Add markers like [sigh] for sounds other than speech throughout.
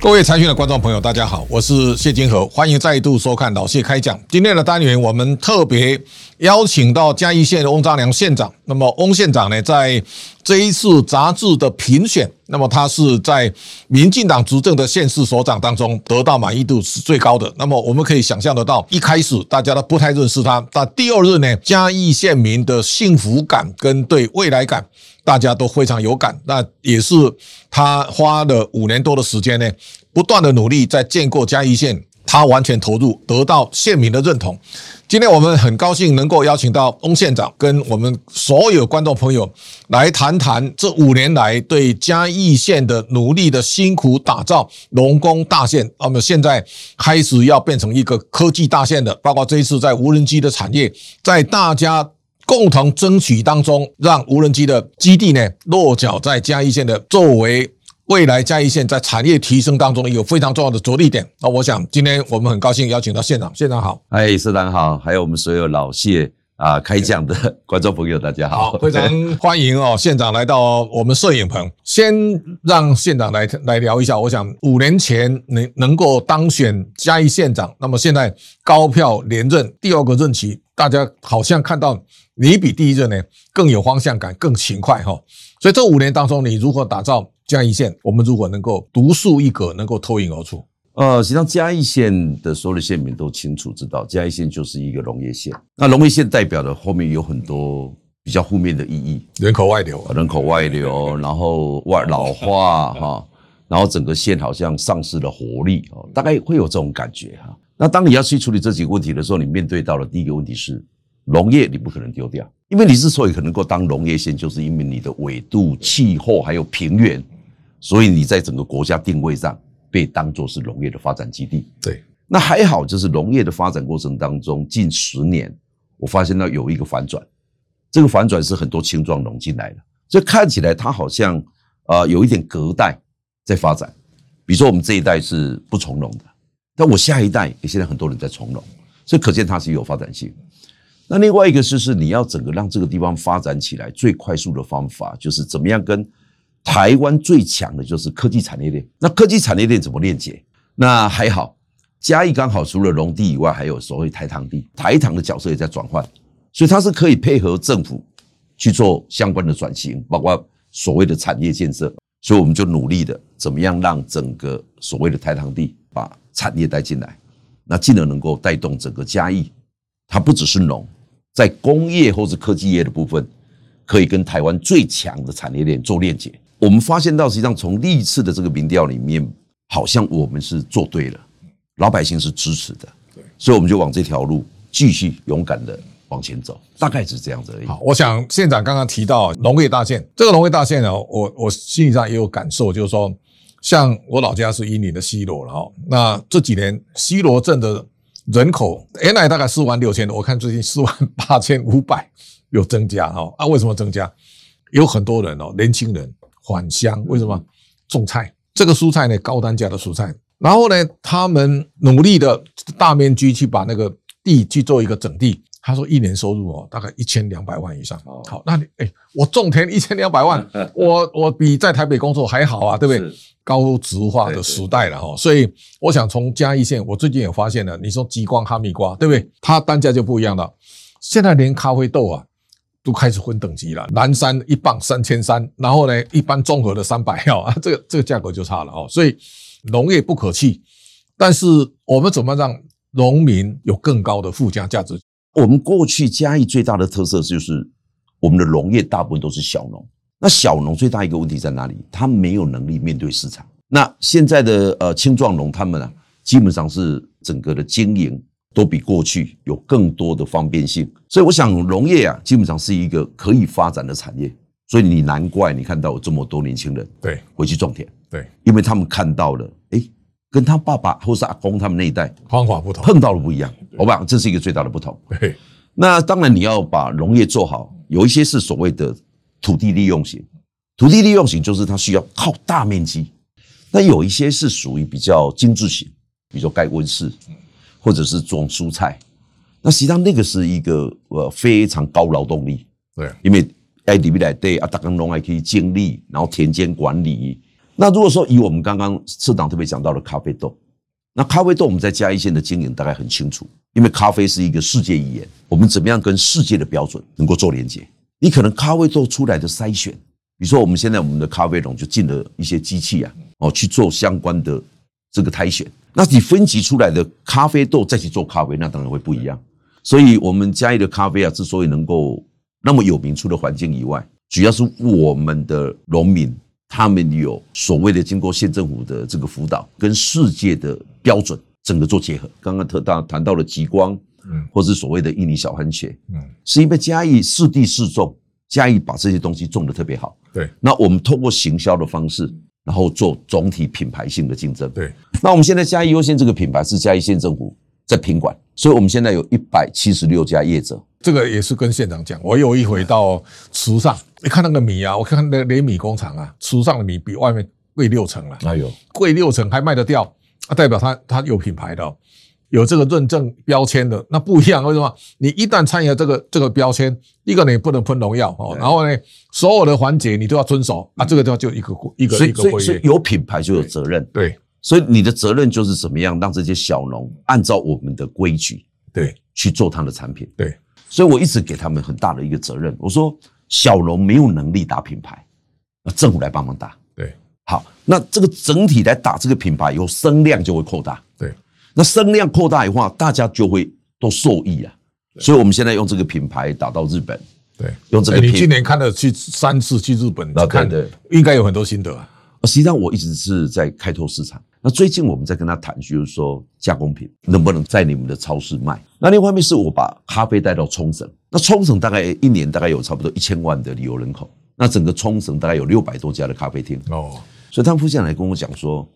各位财讯的观众朋友，大家好，我是谢金河，欢迎再度收看老谢开讲。今天的单元，我们特别邀请到嘉义县的翁章良县长。那么，翁县长呢，在这一次杂志的评选，那么他是在民进党执政的县市首长当中得到满意度是最高的。那么，我们可以想象得到，一开始大家都不太认识他，但第二日呢，嘉义县民的幸福感跟对未来感。大家都非常有感，那也是他花了五年多的时间呢，不断的努力在建构嘉义县，他完全投入，得到县民的认同。今天我们很高兴能够邀请到翁县长跟我们所有观众朋友来谈谈这五年来对嘉义县的努力的辛苦打造龙工大县，那么现在开始要变成一个科技大县的，包括这一次在无人机的产业，在大家。共同争取当中，让无人机的基地呢落脚在嘉义县的，作为未来嘉义县在产业提升当中一个非常重要的着力点。那我想今天我们很高兴邀请到县长，县长好，哎，市长好，还有我们所有老谢啊开讲的观众朋友，大家好，非常欢迎哦，县长来到我们摄影棚，先让县长来来聊一下。我想五年前能能够当选嘉义县长，那么现在高票连任第二个任期，大家好像看到。你比第一任呢更有方向感，更勤快哈。所以这五年当中，你如何打造嘉义县？我们如果能够独树一格，能够脱颖而出。呃，实际上嘉义县的所有的县民都清楚知道，嘉义县就是一个农业县。那农业县代表的后面有很多比较负面的意义，人口外流，人口外流，[laughs] 然后外老化哈，然后整个县好像丧失了活力哦，大概会有这种感觉哈。那当你要去处理这几个问题的时候，你面对到的第一个问题是。农业你不可能丢掉，因为你之所以可能够当农业县，就是因为你的纬度、气候还有平原，所以你在整个国家定位上被当作是农业的发展基地。对，那还好，就是农业的发展过程当中，近十年我发现到有一个反转，这个反转是很多青壮农进来的，所以看起来它好像啊有一点隔代在发展。比如说我们这一代是不从农的，但我下一代也现在很多人在从农，所以可见它是有发展性。那另外一个就是你要整个让这个地方发展起来，最快速的方法就是怎么样跟台湾最强的就是科技产业链。那科技产业链怎么链接？那还好，嘉义刚好除了农地以外，还有所谓台糖地，台糖的角色也在转换，所以它是可以配合政府去做相关的转型，包括所谓的产业建设。所以我们就努力的怎么样让整个所谓的台糖地把产业带进来，那进而能够带动整个嘉义，它不只是农。在工业或者科技业的部分，可以跟台湾最强的产业链做链接。我们发现到，实际上从历次的这个民调里面，好像我们是做对了，老百姓是支持的，所以我们就往这条路继续勇敢的往前走，大概是这样子而已。好，我想县长刚刚提到农业大县，这个农业大县呢，我我心理上也有感受，就是说，像我老家是伊犁的西罗了哈，那这几年西罗镇的。人口原来大概四万六千多，我看最近四万八千五百有增加哈啊？为什么增加？有很多人哦，年轻人返乡，为什么种菜？这个蔬菜呢，高单价的蔬菜。然后呢，他们努力的大面积去把那个地去做一个整地。他说一年收入哦，大概一千两百万以上。好，那你哎，我种田 [laughs] 一千两百万，我我比在台北工作还好啊，对不对？高值化的时代了哈，所以我想从嘉义县，我最近也发现了，你说极光哈密瓜，对不对？它单价就不一样了。现在连咖啡豆啊都开始分等级了，南山一磅三千三，然后呢，一般综合的三百啊，[laughs] 这个这个价格就差了哦。所以农业不可弃，但是我们怎么让农民有更高的附加价值？我们过去嘉义最大的特色就是我们的农业大部分都是小农。那小农最大一个问题在哪里？他没有能力面对市场。那现在的呃青壮农他们啊，基本上是整个的经营都比过去有更多的方便性。所以我想农业啊，基本上是一个可以发展的产业。所以你难怪你看到有这么多年轻人对回去种田，对，因为他们看到了，哎，跟他爸爸或是阿公他们那一代方法不同，碰到了不一样。我讲这是一个最大的不同。对，那当然你要把农业做好，有一些是所谓的。土地利用型，土地利用型就是它需要靠大面积，那有一些是属于比较精致型，比如说盖温室，或者是种蔬菜，那实际上那个是一个呃非常高劳动力，对，因为 I D B 来对啊，大耕农还可以经历，然后田间管理，那如果说以我们刚刚社长特别讲到的咖啡豆，那咖啡豆我们在嘉义县的经营大概很清楚，因为咖啡是一个世界语言，我们怎么样跟世界的标准能够做连接？你可能咖啡豆出来的筛选，比如说我们现在我们的咖啡农就进了一些机器啊，哦去做相关的这个苔藓，那你分级出来的咖啡豆再去做咖啡，那当然会不一样。所以，我们嘉义的咖啡啊，之所以能够那么有名，除了环境以外，主要是我们的农民，他们有所谓的经过县政府的这个辅导，跟世界的标准整个做结合。刚刚特大谈到了极光，嗯，或是所谓的印尼小番茄，嗯，是因为嘉义适地适种，嘉义把这些东西种的特别好。对，那我们通过行销的方式，然后做总体品牌性的竞争。对，那我们现在嘉义优先这个品牌是嘉义县政府在品管。所以，我们现在有一百七十六家业者。这个也是跟县长讲。我有一回到池上，你看那个米啊，我看那连米工厂啊，池上的米比外面贵六成了。哎呦，贵六成还卖得掉，啊，代表它它有品牌的，有这个认证标签的，那不一样。为什么？你一旦参与了这个这个标签，一个你不能喷农药哦，然后呢，所有的环节你都要遵守啊。这个地方就一个一个一个所以有品牌就有责任。对。所以你的责任就是怎么样让这些小农按照我们的规矩，对，去做他的产品。对，所以我一直给他们很大的一个责任。我说小农没有能力打品牌，那政府来帮忙打。对，好，那这个整体来打这个品牌以后，声量就会扩大。对，那声量扩大以后，大家就会都受益啊。所以我们现在用这个品牌打到日本。对，用这个。你今年看了去三次去日本，看的应该有很多心得啊。实际上我一直是在开拓市场。那最近我们在跟他谈，就是说加工品能不能在你们的超市卖？那另外一方面是我把咖啡带到冲绳，那冲绳大概一年大概有差不多一千万的旅游人口，那整个冲绳大概有六百多家的咖啡厅哦，所以他们副县长来跟我讲说，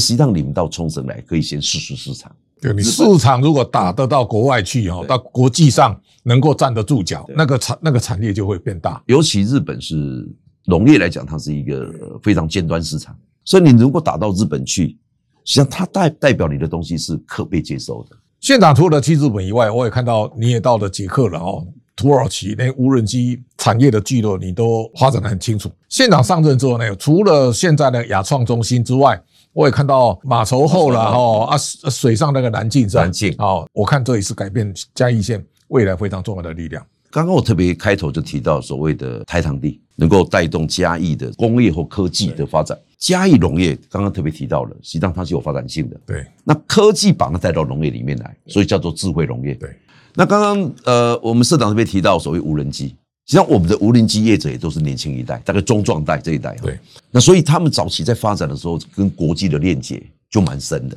实际上你们到冲绳来可以先试试市场，对你市场如果打得到国外去哈，到国际上能够站得住脚，那个产那个产业就会变大，尤其日本是农业来讲，它是一个非常尖端市场，所以你如果打到日本去。实际上，它代代表你的东西是可被接受的。县长除了去日本以外，我也看到你也到了捷克了哦，土耳其那无人机产业的聚落，你都发展的很清楚。县长上任之后呢，除了现在的亚创中心之外，我也看到马稠后了哦啊，水上那个南进南进哦，我看这也是改变嘉义县未来非常重要的力量。刚刚我特别开头就提到所谓的台糖地，能够带动嘉义的工业和科技的发展。嘉义农业刚刚特别提到了，实际上它是有发展性的。对，那科技把它带到农业里面来，所以叫做智慧农业。对，那刚刚呃，我们社长特别提到所谓无人机，实际上我们的无人机业者也都是年轻一代，大概中壮代这一代。对，那所以他们早期在发展的时候，跟国际的链接就蛮深的，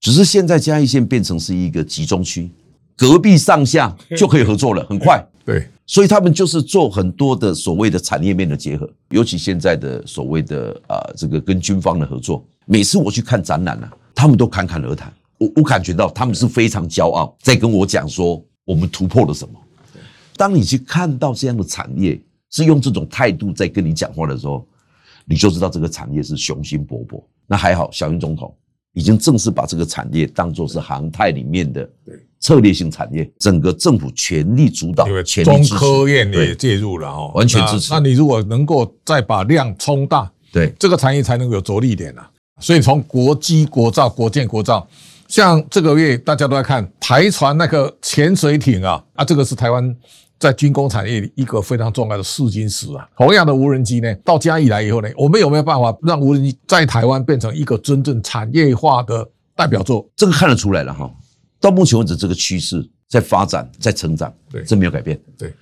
只是现在嘉义县变成是一个集中区，隔壁上下 [laughs] 就可以合作了，很快。对，所以他们就是做很多的所谓的产业面的结合，尤其现在的所谓的啊这个跟军方的合作。每次我去看展览呢，他们都侃侃而谈，我我感觉到他们是非常骄傲，在跟我讲说我们突破了什么。当你去看到这样的产业是用这种态度在跟你讲话的时候，你就知道这个产业是雄心勃勃。那还好，小英总统已经正式把这个产业当作是航太里面的。策略性产业，整个政府全力主导，中科院也介入了哦，完全支持。那你如果能够再把量冲大，对这个产业才能够有着力点啊。所以从国机、国造、国建、国造，像这个月大家都在看台船那个潜水艇啊，啊，这个是台湾在军工产业里一个非常重要的试金石啊。同样的无人机呢，到嘉义来以后呢，我们有没有办法让无人机在台湾变成一个真正产业化的代表作？这个看得出来了哈。到目前为止，这个趋势在发展，在成长，对，这没有改变。对，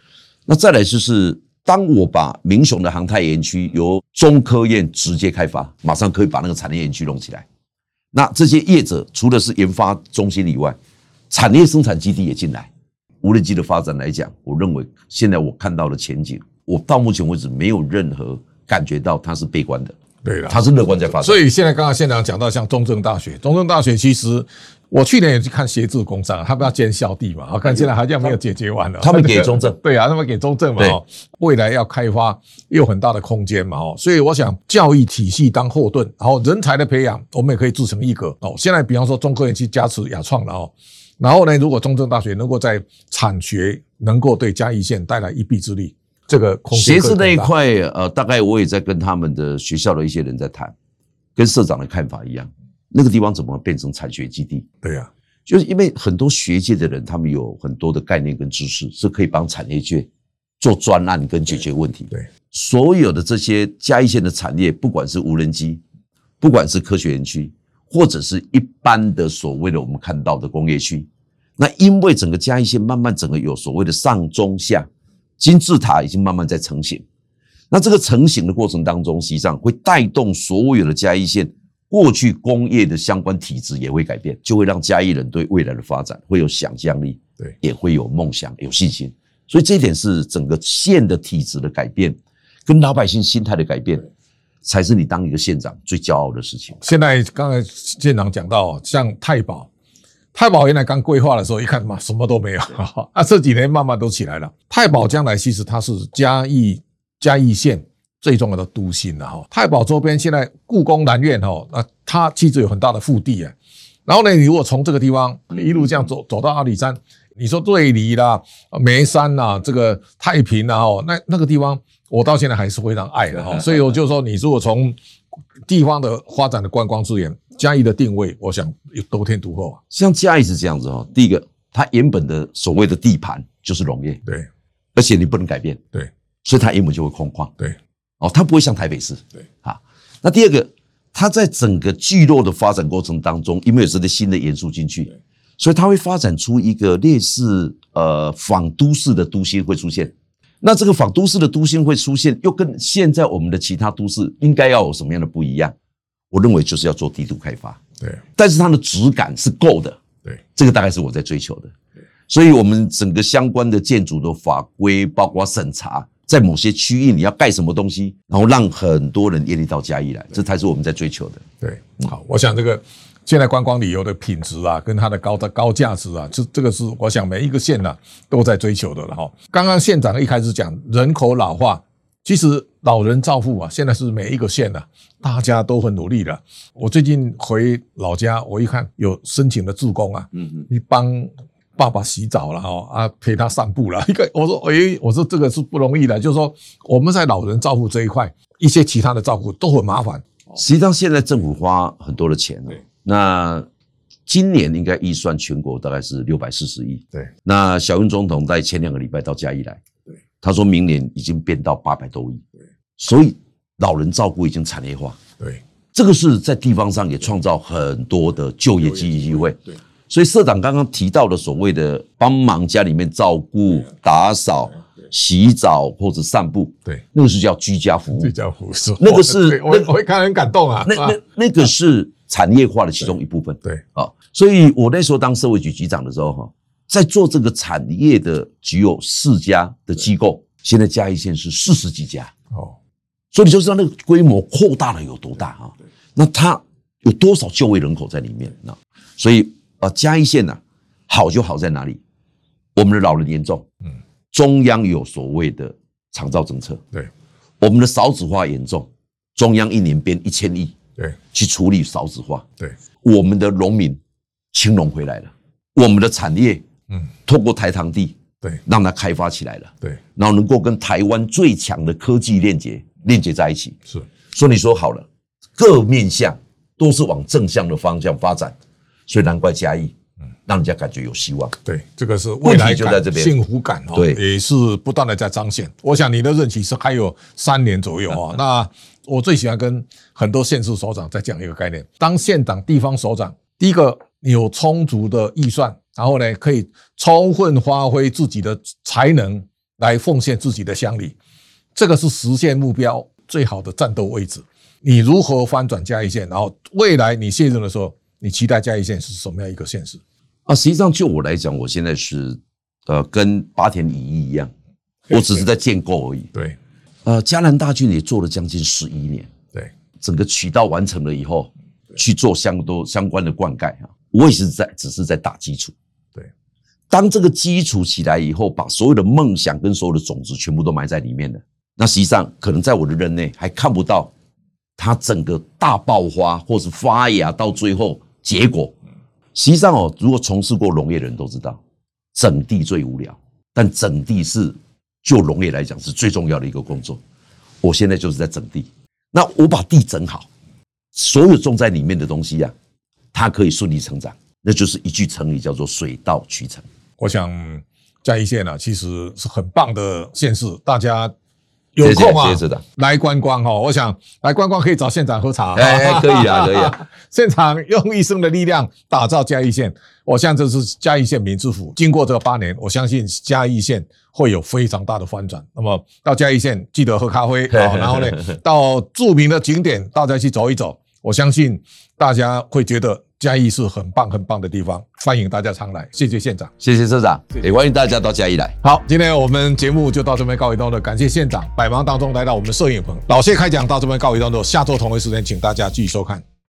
那再来就是，当我把民雄的航太园区由中科院直接开发，马上可以把那个产业园区弄起来。那这些业者除了是研发中心以外，产业生产基地也进来。无人机的发展来讲，我认为现在我看到的前景，我到目前为止没有任何感觉到它是悲观的。对了，它是乐观在发展。所以现在刚刚县长讲到，像中正大学，中正大学其实。我去年也去看协助工商，他们要建校地嘛，我看现在好像没有解决完了。他们给中正，[laughs] 对啊，他们给中正嘛，未来要开发也有很大的空间嘛，哦，所以我想教育体系当后盾，然后人才的培养，我们也可以自成一格哦。现在比方说中科院去加持亚创了哦，然后呢，如果中正大学能够在产学能够对嘉义县带来一臂之力，这个鞋子那一块，呃，大概我也在跟他们的学校的一些人在谈。跟社长的看法一样，那个地方怎么变成产学基地？对呀、就是因为很多学界的人，他们有很多的概念跟知识，是可以帮产业界做专案跟解决问题。对，所有的这些嘉义县的产业，不管是无人机，不管是科学园区，或者是一般的所谓的我们看到的工业区，那因为整个嘉义县慢慢整个有所谓的上中下金字塔已经慢慢在成型，那这个成型的过程当中，实际上会带动所有的嘉义县过去工业的相关体制也会改变，就会让嘉义人对未来的发展会有想象力，对，也会有梦想、有信心。所以这一点是整个县的体制的改变，跟老百姓心态的改变，才是你当一个县长最骄傲的事情。现在刚才县长讲到，像太保，太保原来刚规划的时候，一看嘛什么都没有，[laughs] 啊这几年慢慢都起来了。太保将来其实它是嘉义嘉义县最重要的都心了哈。太保周边现在故宫南院哈，那它其实有很大的腹地啊。然后呢，你如果从这个地方一路这样走走到阿里山，你说瑞里啦、眉山啦、这个太平啦，哦，那那个地方我到现在还是非常爱的哈。所以我就说，你如果从地方的发展的观光资源，嘉义的定位，我想有得天独厚啊。像嘉义是这样子哦，第一个，它原本的所谓的地盘就是农业，对而且你不能改变，对所以它原本就会空旷。对哦，它不会像台北市。对啊，那第二个，它在整个聚落的发展过程当中，因为有这些新的元素进去，所以它会发展出一个类似呃仿都市的都心会出现。那这个仿都市的都心会出现，又跟现在我们的其他都市应该要有什么样的不一样？我认为就是要做低度开发，对但是它的质感是够的，对这个大概是我在追求的。所以，我们整个相关的建筑的法规，包括审查，在某些区域你要盖什么东西，然后让很多人愿意到嘉义来，这才是我们在追求的。对，好，我想这个现在观光旅游的品质啊，跟它的高的高价值啊，这这个是我想每一个县呢、都在追求的了哈。刚刚县长一开始讲人口老化，其实老人照护啊，现在是每一个县呢、大家都很努力的。我最近回老家，我一看有申请的助攻啊，嗯嗯，你帮爸爸洗澡了哦啊，陪他散步了。[laughs] 一个我说，哎，我说这个是不容易的，就是说我们在老人照顾这一块，一些其他的照顾都很麻烦。实际上现在政府花很多的钱那今年应该预算全国大概是六百四十亿。对那小英总统在前两个礼拜到嘉义来，对，他说明年已经变到八百多亿，所以老人照顾已经产业化。对。这个是在地方上也创造很多的就业机机会。对所以社长刚刚提到的所谓的帮忙家里面照顾、打扫、洗澡或者散步，对。那个是叫居家服务。居家服务，那个是我我会看得很感动啊。啊那那那个是产业化的其中一部分。对。啊，所以我那时候当社会局局长的时候，哈，在做这个产业的只有四家的机构，现在嘉义县是四十几家，哦，所以你就知道那个规模扩大了有多大啊？那它有多少就业人口在里面？啊所以啊，嘉义县呢、好就好在哪里？我们的老人严重，嗯，中央有所谓的长照政策，对。我们的少子化严重，中央一年编一千亿对。去处理少子化，对，我们的农民青农回来了，我们的产业嗯，透过台糖地对。让它开发起来了，对。然后能够跟台湾最强的科技链接链接在一起。是，所以你说好了，各面向都是往正向的方向发展，所以难怪嘉义，让人家感觉有希望。对，这个是未来就在这边幸福感哦，对也是不断的在彰显。我想你的任期是还有三年左右哦。[laughs] 那我最喜欢跟很多县市首长在讲一个概念：当县长、地方首长，第一个你有充足的预算，然后呢可以充分发挥自己的才能来奉献自己的乡里，这个是实现目标最好的战斗位置。你如何翻转嘉义县？然后未来你卸任的时候，你期待嘉义县是什么样一个现实？啊，实际上就我来讲，我现在是呃跟八田乙一一样，我只是在建构而已。对呃，嘉南大郡也做了将近十一年，对整个渠道完成了以后，去做相多相关的灌溉啊，我也是在只是在打基础。对，当这个基础起来以后，把所有的梦想跟所有的种子全部都埋在里面了，那实际上可能在我的任内还看不到它整个大爆发或是发芽到最后结果。实际上哦，如果从事过农业的人都知道，整地最无聊，但整地是就农业来讲是最重要的一个工作。我现在就是在整地，那我把地整好，所有种在里面的东西呀、它可以顺利成长，那就是一句成语叫做水到渠成。我想嘉义县呢、其实是很棒的县市，大家有空啊来观光哦、我想来观光可以找县长喝茶，哎哎可以啊可以啊。[laughs] 县长用一生的力量打造嘉义县，我相信这是嘉义县民之府。经过这八年，我相信嘉义县会有非常大的翻转。那么到嘉义县记得喝咖啡啊，[laughs] 然后呢，到著名的景点大家去走一走，我相信大家会觉得嘉义是很棒很棒的地方，欢迎大家常来。谢谢县长。谢谢社长，也欢迎大家到嘉义来。好，今天我们节目就到这边告一段落，感谢县长百忙当中来到我们的摄影棚。老谢开讲到这边告一段落，下周同一时间请大家继续收看。